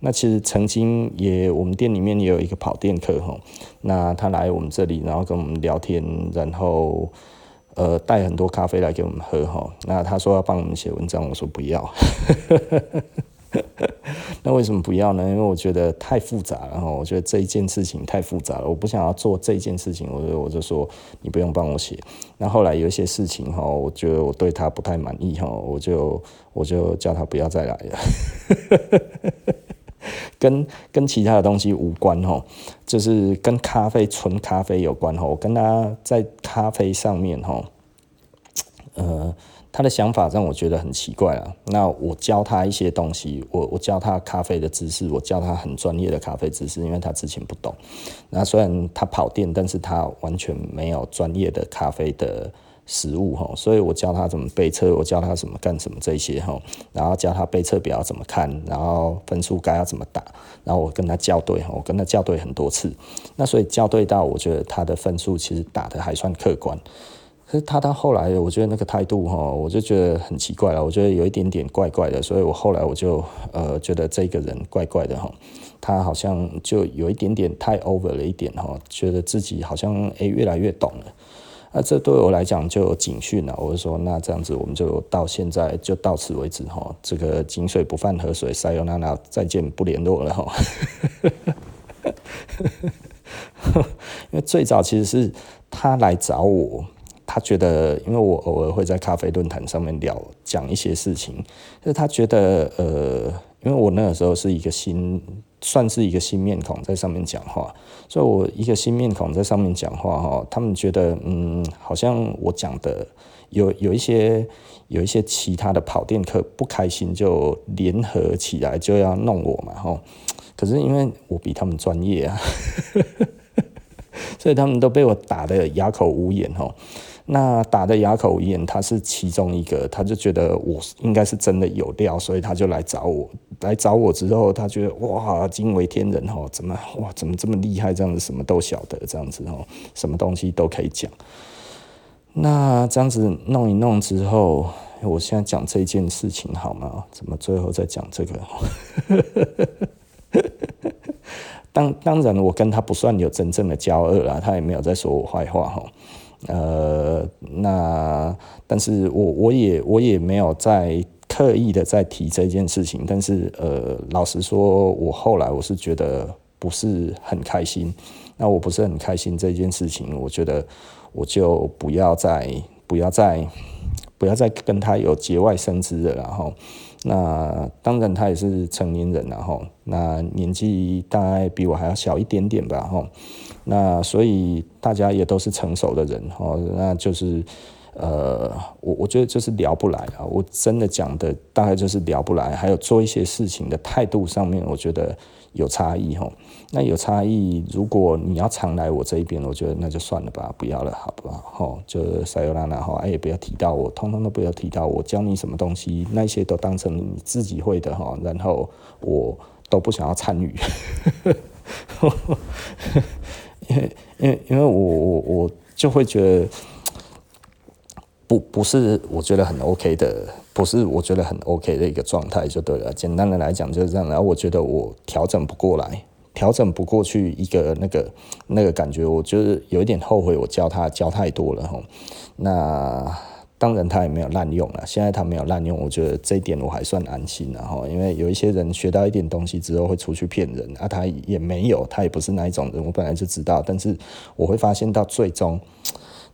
那其实曾经也我们店里面也有一个跑店客哈，那他来我们这里，然后跟我们聊天，然后呃带很多咖啡来给我们喝哈。那他说要帮我们写文章，我说不要。那为什么不要呢？因为我觉得太复杂了哈。我觉得这一件事情太复杂了，我不想要做这一件事情。我就我就说你不用帮我写。那后来有一些事情哈，我觉得我对他不太满意哈，我就我就叫他不要再来了。跟跟其他的东西无关哈，就是跟咖啡纯咖啡有关哈。我跟他在咖啡上面哈，呃。他的想法让我觉得很奇怪啊。那我教他一些东西，我我教他咖啡的知识，我教他很专业的咖啡知识，因为他之前不懂。那虽然他跑店，但是他完全没有专业的咖啡的实物哈。所以我教他怎么背车，我教他怎么干什么这些哈。然后教他背车表怎么看，然后分数该要怎么打。然后我跟他校对哈，我跟他校对很多次。那所以校对到，我觉得他的分数其实打得还算客观。可是他到后来，我觉得那个态度哈，我就觉得很奇怪了。我觉得有一点点怪怪的，所以我后来我就呃觉得这个人怪怪的哈。他好像就有一点点太 over 了一点哈，觉得自己好像诶越来越懂了。那这对我来讲就有警讯了。我就说那这样子我们就到现在就到此为止哈。这个井水不犯河水，塞哟娜娜再见不联络了哈。因为最早其实是他来找我。他觉得，因为我偶尔会在咖啡论坛上面聊讲一些事情，就是他觉得，呃，因为我那个时候是一个新，算是一个新面孔在上面讲话，所以我一个新面孔在上面讲话哈，他们觉得，嗯，好像我讲的有有一些有一些其他的跑店客不开心，就联合起来就要弄我嘛，哈，可是因为我比他们专业啊，所以他们都被我打得哑口无言，哈。那打的哑口无言，他是其中一个，他就觉得我应该是真的有料，所以他就来找我。来找我之后，他觉得哇，惊为天人哦，怎么哇，怎么这么厉害？这样子什么都晓得，这样子哦，什么东西都可以讲。那这样子弄一弄之后，我现在讲这件事情好吗？怎么最后再讲这个？当当然，我跟他不算有真正的交恶啦，他也没有在说我坏话哈。呃，那但是我我也我也没有在刻意的在提这件事情，但是呃，老实说，我后来我是觉得不是很开心。那我不是很开心这件事情，我觉得我就不要再不要再不要再跟他有节外生枝了，然后。那当然，他也是成年人了吼。那年纪大概比我还要小一点点吧吼。那所以大家也都是成熟的人哦。那就是呃，我我觉得就是聊不来啊。我真的讲的大概就是聊不来，还有做一些事情的态度上面，我觉得。有差异哈，那有差异。如果你要常来我这一边，我觉得那就算了吧，不要了，好不好？吼，就撒由那拉哈，哎，也不要提到我，通通都不要提到我。教你什么东西，那些都当成你自己会的哈。然后我都不想要参与，因为因为我我我就会觉得，不不是我觉得很 OK 的。不是我觉得很 OK 的一个状态就对了。简单的来讲就是这样。然后我觉得我调整不过来，调整不过去一个那个那个感觉，我就是有一点后悔，我教他教太多了哈。那当然他也没有滥用了。现在他没有滥用，我觉得这一点我还算安心了哈。因为有一些人学到一点东西之后会出去骗人啊，他也没有，他也不是那一种人。我本来就知道，但是我会发现到最终。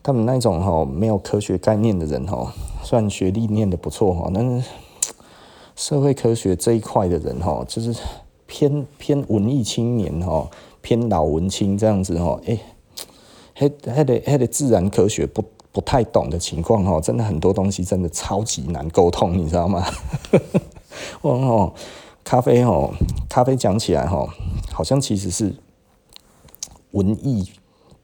他们那种哈没有科学概念的人哈，虽然学历念得不错哈，但是社会科学这一块的人哈，就是偏偏文艺青年哈，偏老文青这样子哈，哎，还还得还得自然科学不不太懂的情况哈，真的很多东西真的超级难沟通，你知道吗？哦，咖啡哦，咖啡讲起来哈，好像其实是文艺。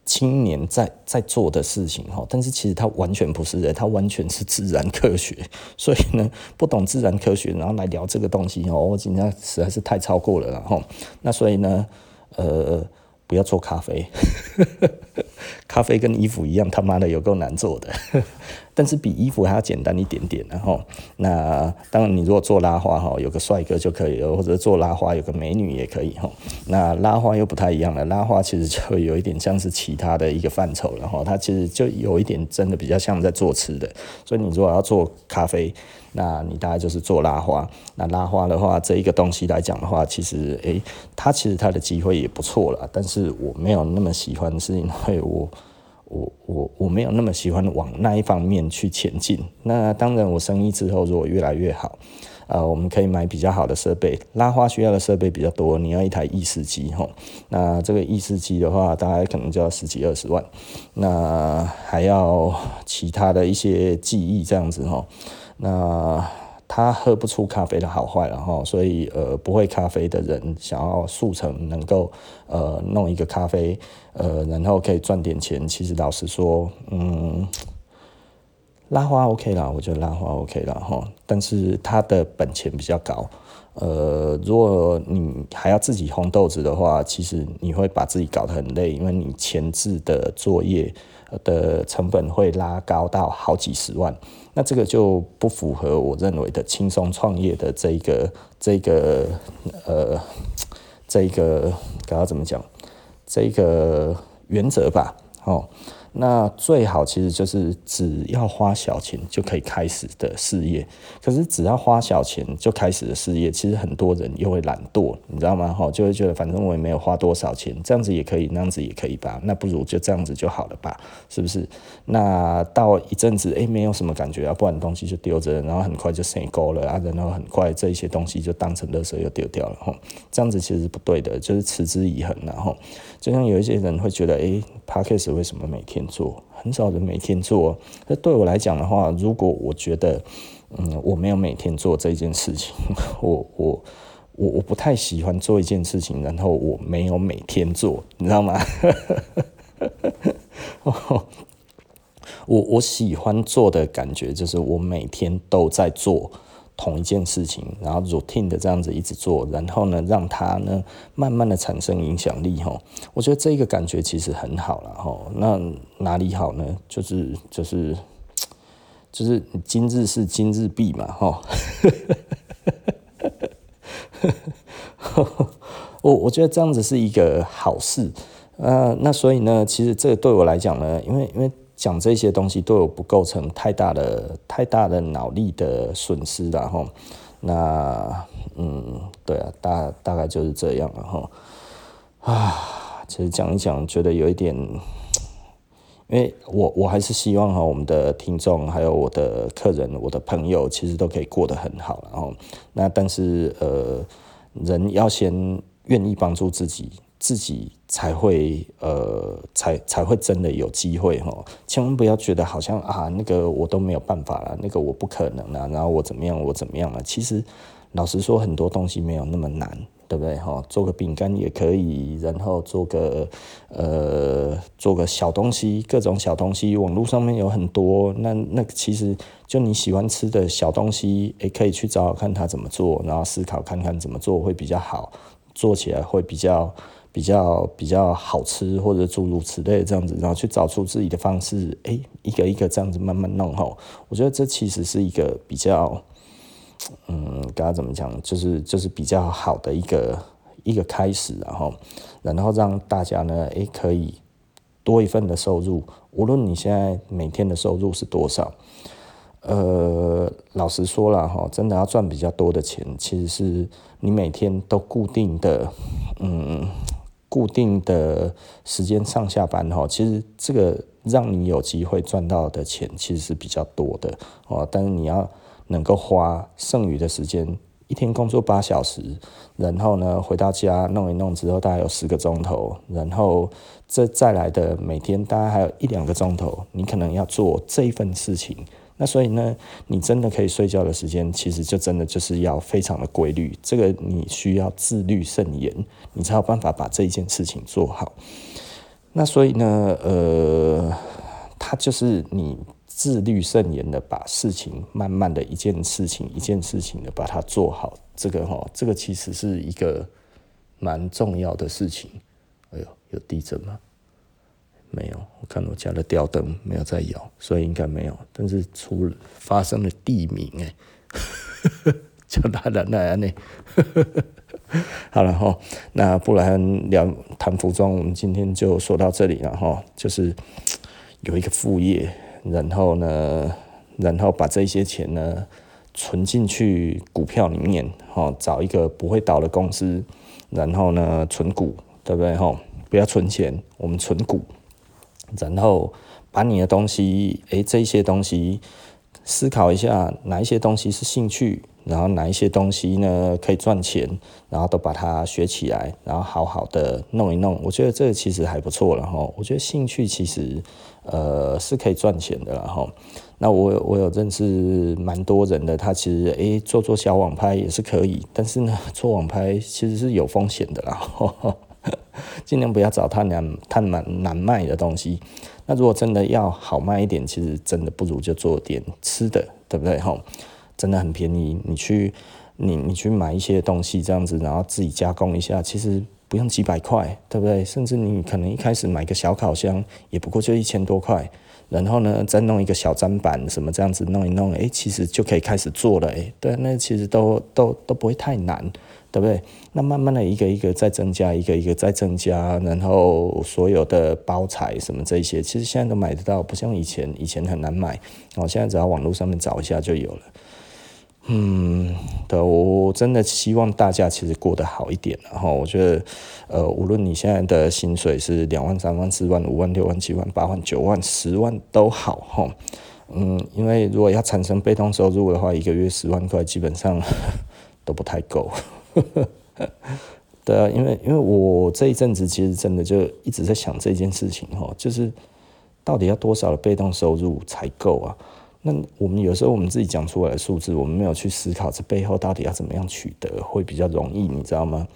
青年在在做的事情哈，但是其实他完全不是的，他完全是自然科学，所以呢，不懂自然科学，然后来聊这个东西哦，我今天实在是太超过了哈。那所以呢，呃，不要做咖啡，咖啡跟衣服一样，他妈的有够难做的。但是比衣服还要简单一点点。然后，那当然你如果做拉花哈，有个帅哥就可以了，或者做拉花有个美女也可以哈。那拉花又不太一样了，拉花其实就有一点像是其他的一个范畴了哈。它其实就有一点真的比较像在做吃的。所以你如果要做咖啡，那你大概就是做拉花。那拉花的话，这一个东西来讲的话，其实诶，它其实它的机会也不错了。但是我没有那么喜欢，是因为我。我我我没有那么喜欢往那一方面去前进。那当然，我生意之后如果越来越好，呃，我们可以买比较好的设备。拉花需要的设备比较多，你要一台意式机吼。那这个意式机的话，大概可能就要十几二十万。那还要其他的一些技艺这样子吼。那他喝不出咖啡的好坏，然后所以呃不会咖啡的人想要速成能够呃弄一个咖啡呃然后可以赚点钱，其实老实说，嗯，拉花 OK 啦，我觉得拉花 OK 啦哈，但是它的本钱比较高，呃，如果你还要自己烘豆子的话，其实你会把自己搞得很累，因为你前置的作业的成本会拉高到好几十万。那这个就不符合我认为的轻松创业的这个这个呃这个该要怎么讲这个原则吧，哦。那最好其实就是只要花小钱就可以开始的事业，可是只要花小钱就开始的事业，其实很多人又会懒惰，你知道吗？哈，就会觉得反正我也没有花多少钱，这样子也可以，那样子也可以吧，那不如就这样子就好了吧，是不是？那到一阵子，哎，没有什么感觉啊，不然东西就丢着，然后很快就生沟了啊，然后很快这一些东西就当成垃圾又丢掉了，哈，这样子其实不对的，就是持之以恒，然后就像有一些人会觉得，哎，Podcast 为什么每天做，很少人每天做。那对我来讲的话，如果我觉得，嗯，我没有每天做这件事情，我我我我不太喜欢做一件事情，然后我没有每天做，你知道吗？我我喜欢做的感觉就是我每天都在做。同一件事情，然后 routine 的这样子一直做，然后呢，让它呢慢慢的产生影响力哈。我觉得这个感觉其实很好了哈。那哪里好呢？就是就是就是今日事今日毕嘛哈。我我觉得这样子是一个好事。呃，那所以呢，其实这个对我来讲呢，因为因为。讲这些东西都有不构成太大的、太大的脑力的损失，然后，那嗯，对啊，大大概就是这样了哈。啊，其实讲一讲，觉得有一点，因为我我还是希望哈，我们的听众还有我的客人、我的朋友，其实都可以过得很好，然后，那但是呃，人要先愿意帮助自己。自己才会呃，才才会真的有机会哈！千万不要觉得好像啊，那个我都没有办法了，那个我不可能了，然后我怎么样，我怎么样了？其实老实说，很多东西没有那么难，对不对哈？做个饼干也可以，然后做个呃，做个小东西，各种小东西，网络上面有很多。那那其实就你喜欢吃的小东西，也可以去找找看他怎么做，然后思考看看怎么做会比较好，做起来会比较。比较比较好吃，或者诸如此类这样子，然后去找出自己的方式，哎，一个一个这样子慢慢弄吼。我觉得这其实是一个比较，嗯，该怎么讲，就是就是比较好的一个一个开始，然后然后让大家呢，哎，可以多一份的收入，无论你现在每天的收入是多少。呃，老实说了哈，真的要赚比较多的钱，其实是你每天都固定的，嗯。固定的时间上下班哈，其实这个让你有机会赚到的钱其实是比较多的哦。但是你要能够花剩余的时间，一天工作八小时，然后呢回到家弄一弄之后，大概有十个钟头，然后这再来的每天大概还有一两个钟头，你可能要做这一份事情。那所以呢，你真的可以睡觉的时间，其实就真的就是要非常的规律。这个你需要自律慎言，你才有办法把这一件事情做好。那所以呢，呃，他就是你自律慎言的把事情慢慢的一件事情一件事情的把它做好。这个哈，这个其实是一个蛮重要的事情。哎呦，有地震吗？没有，我看我家的吊灯没有在摇，所以应该没有。但是出了发生了地名，哎，叫他来来呢。好了哈，那不然聊谈服装，我们今天就说到这里了哈。就是有一个副业，然后呢，然后把这些钱呢存进去股票里面，哈，找一个不会倒的公司，然后呢存股，对不对哈？不要存钱，我们存股。然后把你的东西，诶，这些东西思考一下，哪一些东西是兴趣，然后哪一些东西呢可以赚钱，然后都把它学起来，然后好好的弄一弄。我觉得这个其实还不错了哈。我觉得兴趣其实呃是可以赚钱的了哈。那我我有认识蛮多人的，他其实诶做做小网拍也是可以，但是呢做网拍其实是有风险的啦。呵呵 尽量不要找太难、太难难卖的东西。那如果真的要好卖一点，其实真的不如就做点吃的，对不对？吼，真的很便宜。你去，你你去买一些东西这样子，然后自己加工一下，其实不用几百块，对不对？甚至你可能一开始买个小烤箱，也不过就一千多块。然后呢，再弄一个小砧板什么这样子弄一弄，诶，其实就可以开始做了，诶，对，那其实都都都不会太难。对不对？那慢慢的一个一个再增加，一个一个再增加，然后所有的包材什么这些，其实现在都买得到，不像以前，以前很难买。哦，现在只要网络上面找一下就有了。嗯，对，我真的希望大家其实过得好一点。然后我觉得，呃，无论你现在的薪水是两万、三万、四万、五万、六万、七万、八万、九万、十万都好，哈。嗯，因为如果要产生被动收入的话，一个月十万块基本上 都不太够。对啊，因为因为我这一阵子其实真的就一直在想这件事情哈，就是到底要多少的被动收入才够啊？那我们有时候我们自己讲出来的数字，我们没有去思考这背后到底要怎么样取得会比较容易，你知道吗？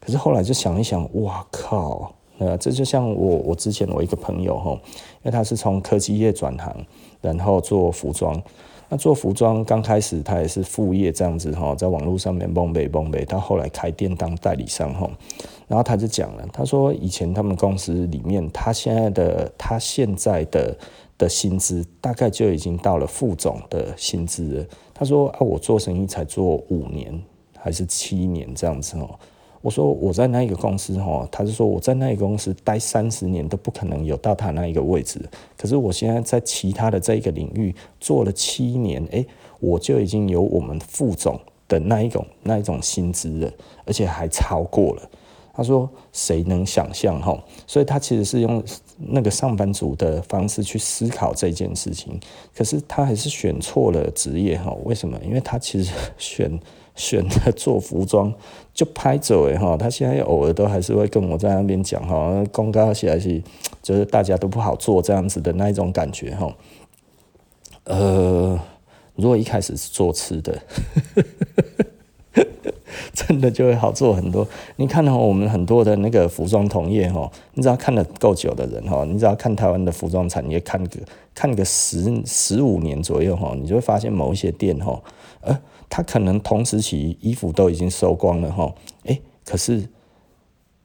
可是后来就想一想，哇靠！呃，这就像我我之前我一个朋友哈，因为他是从科技业转行，然后做服装。那做服装刚开始，他也是副业这样子哈，在网络上面蹦呗蹦呗，他后来开店当代理商哈，然后他就讲了，他说以前他们公司里面，他现在的他现在的的薪资大概就已经到了副总的薪资。他说啊，我做生意才做五年还是七年这样子哦。我说我在那一个公司哈，他是说我在那一个公司待三十年都不可能有到他那一个位置。可是我现在在其他的这一个领域做了七年，诶，我就已经有我们副总的那一种那一种薪资了，而且还超过了。他说谁能想象哈？所以他其实是用那个上班族的方式去思考这件事情，可是他还是选错了职业哈？为什么？因为他其实 选。选择做服装 就拍走诶哈，他现在偶尔都还是会跟我在那边讲哈，公告起来是 就是大家都不好做这样子的那一种感觉哈。呃，如果一开始是做吃的，真的就会好做很多。你看到我们很多的那个服装同业哈，你只要看得够久的人哈，你只要看台湾的服装产业看个看个十十五年左右哈，你就会发现某一些店哈，他可能同时期衣服都已经收光了哈，诶，可是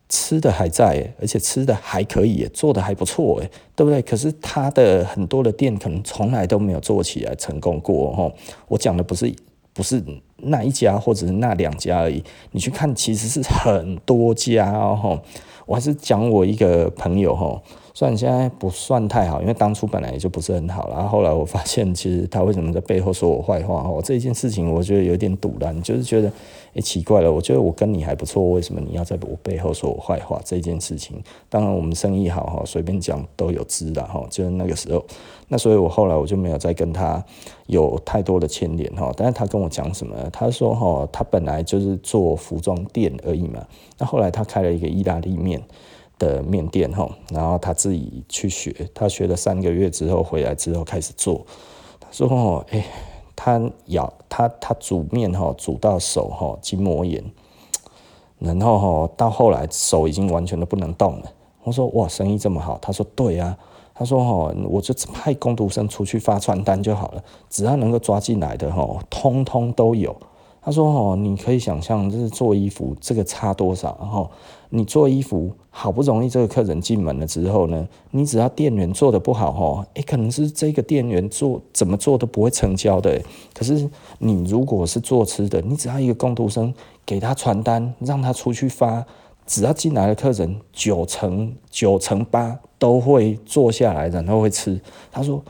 吃的还在，而且吃的还可以，做的还不错，诶，对不对？可是他的很多的店可能从来都没有做起来成功过哈。我讲的不是不是那一家或者是那两家而已，你去看其实是很多家哦。我还是讲我一个朋友哈。虽然现在不算太好，因为当初本来也就不是很好，然后后来我发现，其实他为什么在背后说我坏话？哦，这一件事情我觉得有点赌烂，就是觉得，诶，奇怪了，我觉得我跟你还不错，为什么你要在我背后说我坏话？这件事情，当然我们生意好哈，随便讲都有知的哈，就是那个时候，那所以我后来我就没有再跟他有太多的牵连哈。但是他跟我讲什么？他说哈，他本来就是做服装店而已嘛，那后来他开了一个意大利面。的面店哈，然后他自己去学，他学了三个月之后回来之后开始做。他说：“哦，哎，他咬他他煮面哈，煮到手哈筋膜炎，然后哈到后来手已经完全都不能动了。”我说：“哇，生意这么好？”他说：“对啊。”他说：“哦，我就派工读生出去发传单就好了，只要能够抓进来的哈，通通都有。”他说哦，你可以想象，就是做衣服这个差多少，然后你做衣服好不容易这个客人进门了之后呢，你只要店员做的不好哦，诶，可能是这个店员做怎么做都不会成交的。可是你如果是做吃的，你只要一个工读生给他传单，让他出去发，只要进来的客人九成九成八都会坐下来，然后会吃。他说。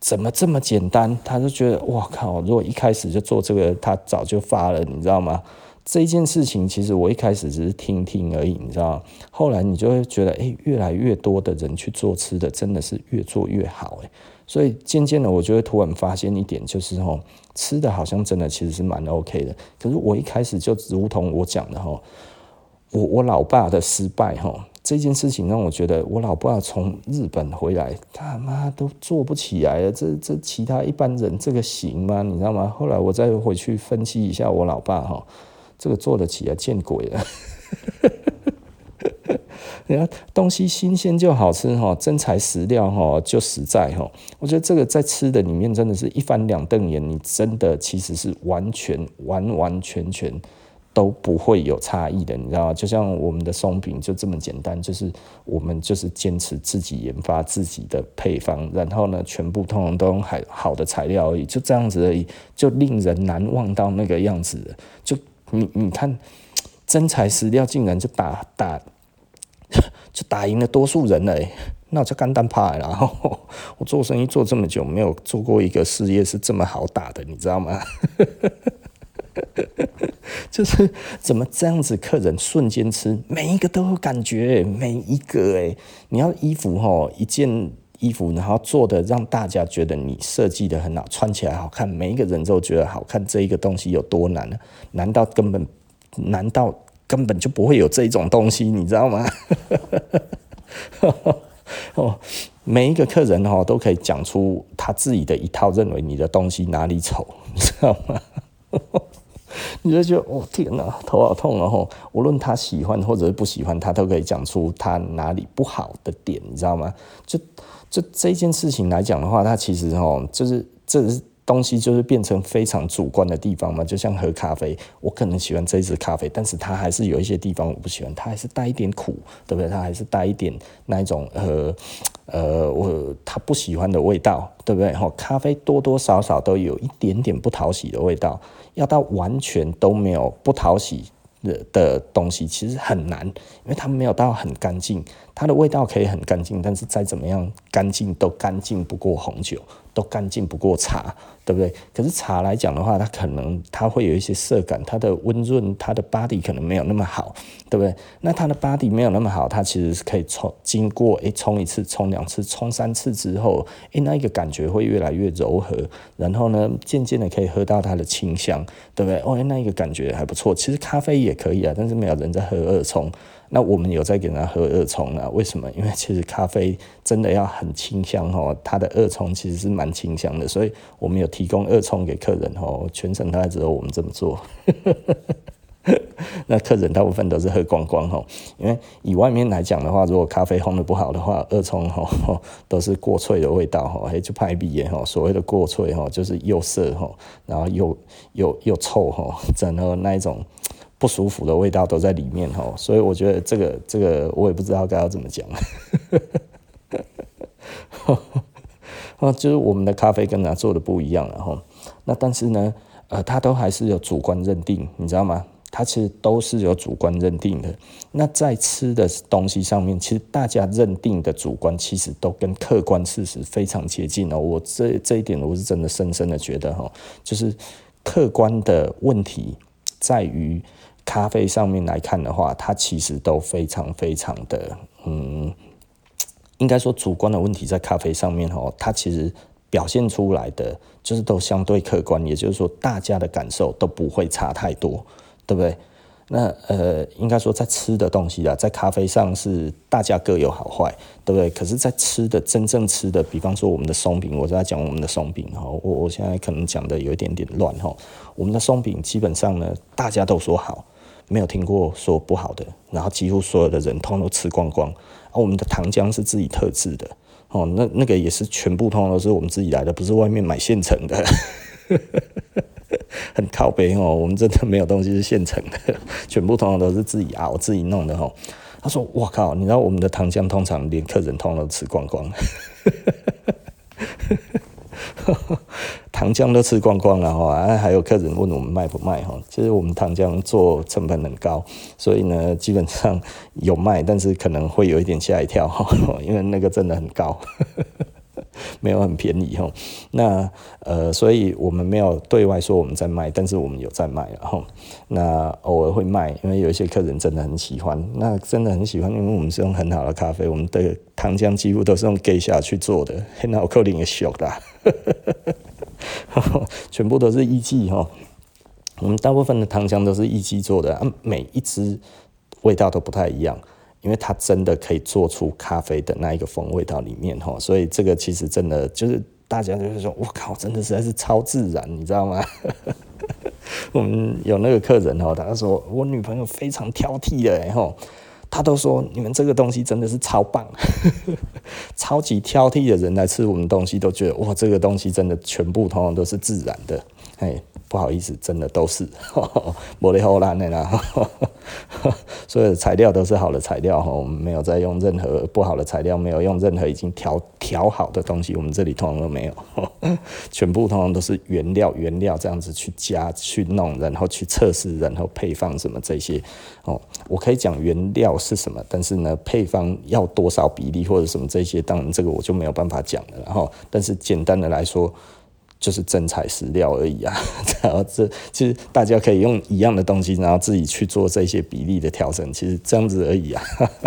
怎么这么简单？他就觉得哇靠！如果一开始就做这个，他早就发了，你知道吗？这件事情其实我一开始只是听听而已，你知道吗？后来你就会觉得，哎，越来越多的人去做吃的，真的是越做越好，哎。所以渐渐的，我就会突然发现一点，就是吼，吃的好像真的其实是蛮 OK 的。可是我一开始就如同我讲的吼，我我老爸的失败吼。这件事情让我觉得，我老爸从日本回来，他妈都做不起来了。这这其他一般人这个行吗？你知道吗？后来我再回去分析一下我老爸哈，这个做得起来见鬼了。你看东西新鲜就好吃哈，真材实料哈就实在哈。我觉得这个在吃的里面真的是一翻两瞪眼，你真的其实是完全完完全全。都不会有差异的，你知道吗？就像我们的松饼就这么简单，就是我们就是坚持自己研发自己的配方，然后呢，全部通通都用好好的材料而已，就这样子而已，就令人难忘到那个样子。就你你看，真材实料竟然就打打 就打赢了多数人了，那我就干单怕。然 后我做生意做这么久，没有做过一个事业是这么好打的，你知道吗？就是怎么这样子，客人瞬间吃，每一个都有感觉，每一个哎，你要衣服哈，一件衣服，然后做的让大家觉得你设计的很好，穿起来好看，每一个人都觉得好看，这一个东西有多难呢？难道根本，难道根本就不会有这种东西？你知道吗？哦，每一个客人哈都可以讲出他自己的一套，认为你的东西哪里丑，你知道吗？你就觉得哦天哪，头好痛哦！无论他喜欢或者是不喜欢，他都可以讲出他哪里不好的点，你知道吗？就这这件事情来讲的话，它其实哦，就是这是东西就是变成非常主观的地方嘛。就像喝咖啡，我可能喜欢这一支咖啡，但是它还是有一些地方我不喜欢，它还是带一点苦，对不对？它还是带一点那一种呃呃我他不喜欢的味道，对不对？哈，咖啡多多少少都有一点点不讨喜的味道。要到完全都没有不讨喜的的东西，其实很难，因为它没有到很干净。它的味道可以很干净，但是再怎么样干净都干净不过红酒。干净不过茶，对不对？可是茶来讲的话，它可能它会有一些涩感，它的温润，它的 body 可能没有那么好，对不对？那它的 body 没有那么好，它其实是可以冲经过诶冲一次、冲两次、冲三次之后，诶那一个感觉会越来越柔和，然后呢，渐渐的可以喝到它的清香，对不对？哦，那一个感觉还不错。其实咖啡也可以啊，但是没有人在喝二冲。那我们有在给人家喝二冲啊？为什么？因为其实咖啡真的要很清香哦，它的二冲其实是蛮清香的，所以我们有提供二冲给客人哦。全程大概只有我们这么做，那客人大部分都是喝光光哦。因为以外面来讲的话，如果咖啡烘得不好的话，二冲哦都是过脆的味道哦，还就派比耶哦。所谓的过脆哦，就是又涩哦，然后又又又臭哦，整个那一种。不舒服的味道都在里面，所以我觉得这个这个我也不知道该要怎么讲，啊，就是我们的咖啡跟他做的不一样了吼。那但是呢，呃，它都还是有主观认定，你知道吗？它其实都是有主观认定的。那在吃的东西上面，其实大家认定的主观其实都跟客观事实非常接近哦。我这这一点我是真的深深的觉得哈，就是客观的问题在于。咖啡上面来看的话，它其实都非常非常的，嗯，应该说主观的问题在咖啡上面哦，它其实表现出来的就是都相对客观，也就是说大家的感受都不会差太多，对不对？那呃，应该说在吃的东西啊，在咖啡上是大家各有好坏，对不对？可是，在吃的真正吃的，比方说我们的松饼，我在讲我们的松饼哈，我我现在可能讲的有一点点乱哈，我们的松饼基本上呢，大家都说好。没有听过说不好的，然后几乎所有的人通通都吃光光。啊，我们的糖浆是自己特制的，哦，那那个也是全部通通都是我们自己来的，不是外面买现成的。很靠背哦，我们真的没有东西是现成的，全部通常都是自己熬自己弄的哦。他说：“我靠，你知道我们的糖浆通常连客人通常都吃光光。”糖浆都吃光光了哈，还有客人问我们卖不卖哈？其实我们糖浆做成本很高，所以呢，基本上有卖，但是可能会有一点吓一跳哈，因为那个真的很高。没有很便宜哈，那呃，所以我们没有对外说我们在卖，但是我们有在卖，然后那偶尔会卖，因为有一些客人真的很喜欢，那真的很喜欢，因为我们是用很好的咖啡，我们的糖浆几乎都是用 g 下去做的，很好扣零也 全部都是艺伎哈，我们大部分的糖浆都是艺伎做的，啊，每一支味道都不太一样。因为它真的可以做出咖啡的那一个风味到里面哈，所以这个其实真的就是大家就是说，我靠，真的实在是超自然，你知道吗？我们有那个客人哈，他说我女朋友非常挑剔的然后他都说你们这个东西真的是超棒，超级挑剔的人来吃我们东西都觉得哇，这个东西真的全部通通都是自然的，哎。不好意思，真的都是，没得好烂的啦，所有的材料都是好的材料哈，我们没有再用任何不好的材料，没有用任何已经调调好的东西，我们这里通通都没有，全部通通都是原料原料这样子去加去弄，然后去测试，然后配方什么这些。哦，我可以讲原料是什么，但是呢，配方要多少比例或者什么这些，当然这个我就没有办法讲了，然后，但是简单的来说。就是真材实料而已啊，然后这其实大家可以用一样的东西，然后自己去做这些比例的调整，其实这样子而已啊。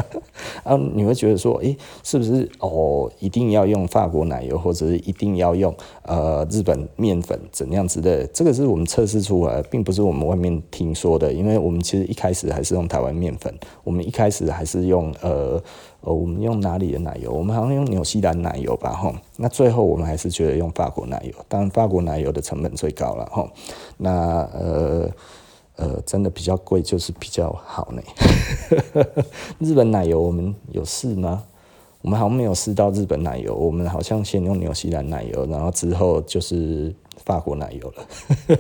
啊，你会觉得说，诶、是不是哦？一定要用法国奶油，或者是一定要用呃日本面粉怎样子的？这个是我们测试出来，并不是我们外面听说的，因为我们其实一开始还是用台湾面粉，我们一开始还是用呃。哦，我们用哪里的奶油？我们好像用纽西兰奶油吧，吼。那最后我们还是觉得用法国奶油，当然法国奶油的成本最高了，吼。那呃呃，真的比较贵，就是比较好呢。日本奶油我们有试吗？我们好像没有试到日本奶油，我们好像先用纽西兰奶油，然后之后就是法国奶油了。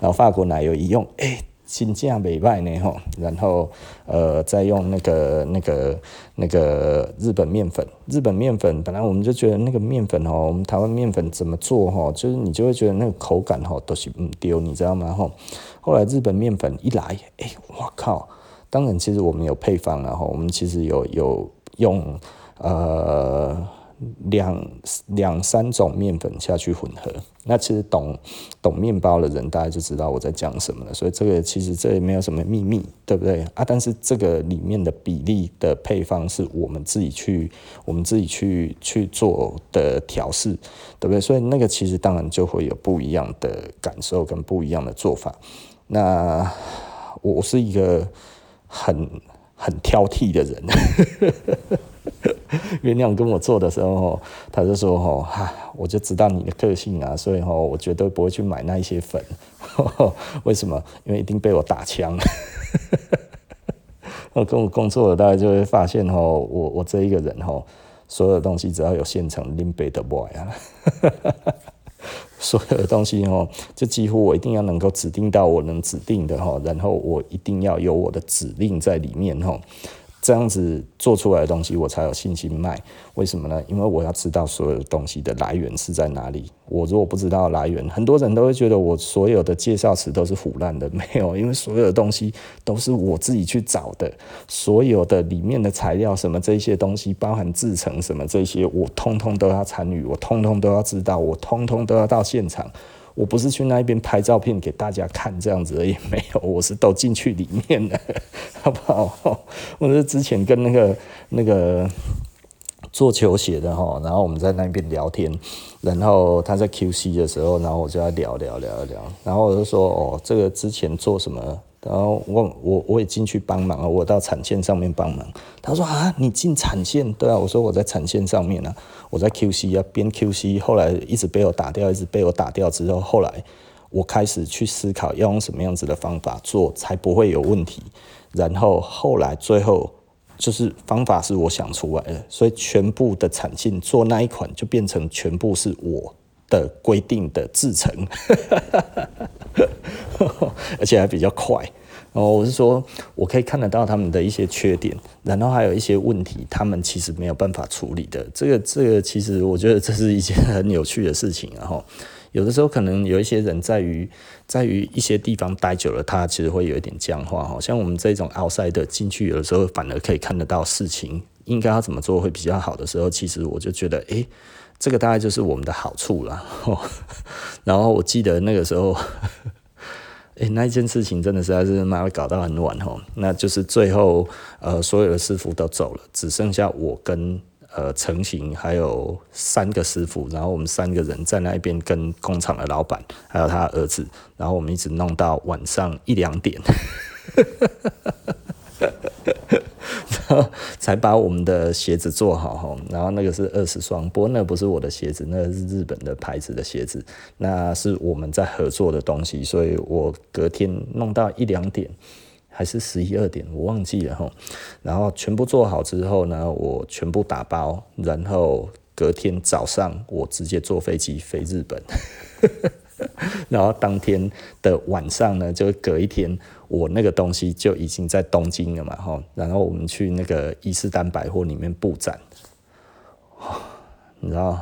然后法国奶油一用，哎、新价美卖呢吼，然后呃再用那个那个那个日本面粉，日本面粉本来我们就觉得那个面粉哦，我们台湾面粉怎么做哈，就是你就会觉得那个口感哈都是唔丢，你知道吗吼？后来日本面粉一来，哎、我靠！当然其实我们有配方然后我们其实有有用呃。两两三种面粉下去混合，那其实懂懂面包的人大概就知道我在讲什么了。所以这个其实这也没有什么秘密，对不对啊？但是这个里面的比例的配方是我们自己去我们自己去去做的调试，对不对？所以那个其实当然就会有不一样的感受跟不一样的做法。那我是一个很很挑剔的人。原谅跟我做的时候，他就说：“哈，我就知道你的个性啊，所以哈，我绝对不会去买那一些粉。为什么？因为一定被我打枪。我 跟我工作的大家就会发现哈，我我这一个人哈，所有东西只要有现成，拎背的 boy 啊，所有的东西哈，就几乎我一定要能够指定到我能指定的哈，然后我一定要有我的指令在里面哈。”这样子做出来的东西，我才有信心卖。为什么呢？因为我要知道所有东西的来源是在哪里。我如果不知道来源，很多人都会觉得我所有的介绍词都是腐烂的。没有，因为所有的东西都是我自己去找的。所有的里面的材料，什么这些东西，包含制成什么这些，我通通都要参与，我通通都要知道，我通通都要到现场。我不是去那边拍照片给大家看这样子而已，没有，我是都进去里面的，好不好？我是之前跟那个那个做球鞋的哈，然后我们在那边聊天，然后他在 QC 的时候，然后我就要聊聊聊聊，然后我就说哦，这个之前做什么？然后我我我也进去帮忙啊，我到产线上面帮忙。他说啊，你进产线？对啊，我说我在产线上面啊，我在 QC 啊，边 QC，后来一直被我打掉，一直被我打掉之后，后来我开始去思考要用什么样子的方法做才不会有问题。然后后来最后就是方法是我想出来的，所以全部的产线做那一款就变成全部是我的规定的制成 而且还比较快。哦，我是说，我可以看得到他们的一些缺点，然后还有一些问题，他们其实没有办法处理的。这个，这个其实我觉得这是一件很有趣的事情。然后，有的时候可能有一些人在于在于一些地方待久了，他其实会有一点僵化。哈，像我们这种 outside 进去，有的时候反而可以看得到事情应该要怎么做会比较好的时候，其实我就觉得，诶，这个大概就是我们的好处了。然后我记得那个时候。诶、那一件事情真的实在是妈的搞到很晚哦，那就是最后呃所有的师傅都走了，只剩下我跟呃成型还有三个师傅，然后我们三个人在那边跟工厂的老板还有他儿子，然后我们一直弄到晚上一两点。然 后才把我们的鞋子做好哈，然后那个是二十双，不过那不是我的鞋子，那是日本的牌子的鞋子，那是我们在合作的东西，所以我隔天弄到一两点，还是十一二点，我忘记了哈。然后全部做好之后呢，我全部打包，然后隔天早上我直接坐飞机飞日本。然后当天的晚上呢，就隔一天，我那个东西就已经在东京了嘛，哈。然后我们去那个伊势丹百货里面布展，你知道，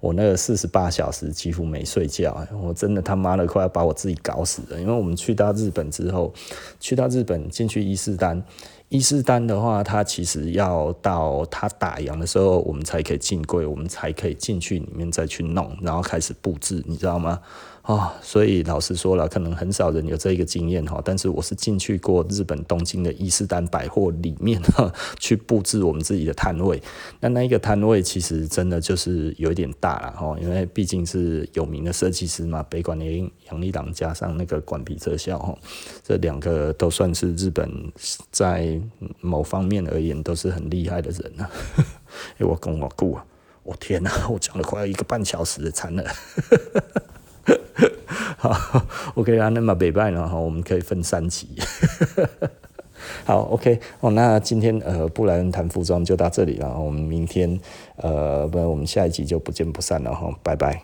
我那个四十八小时几乎没睡觉，我真的他妈的快要把我自己搞死了。因为我们去到日本之后，去到日本进去伊势丹。伊势丹的话，它其实要到它打烊的时候，我们才可以进柜，我们才可以进去里面再去弄，然后开始布置，你知道吗？啊、哦，所以老实说了，可能很少人有这个经验哈。但是我是进去过日本东京的伊势丹百货里面哈，去布置我们自己的摊位。那那一个摊位其实真的就是有一点大了哈，因为毕竟是有名的设计师嘛，北管林杨一郎加上那个管皮特效哈，这两个都算是日本在某方面而言都是很厉害的人啊。哎，我跟我顾啊，我天哪，我讲了快要一个半小时的餐了。好，OK 啊，那么北拜呢？哈，我们可以分三期。好，OK，哦，那今天呃，布莱恩谈服装就到这里了。我们明天呃，不然我们下一集就不见不散了哈，拜拜。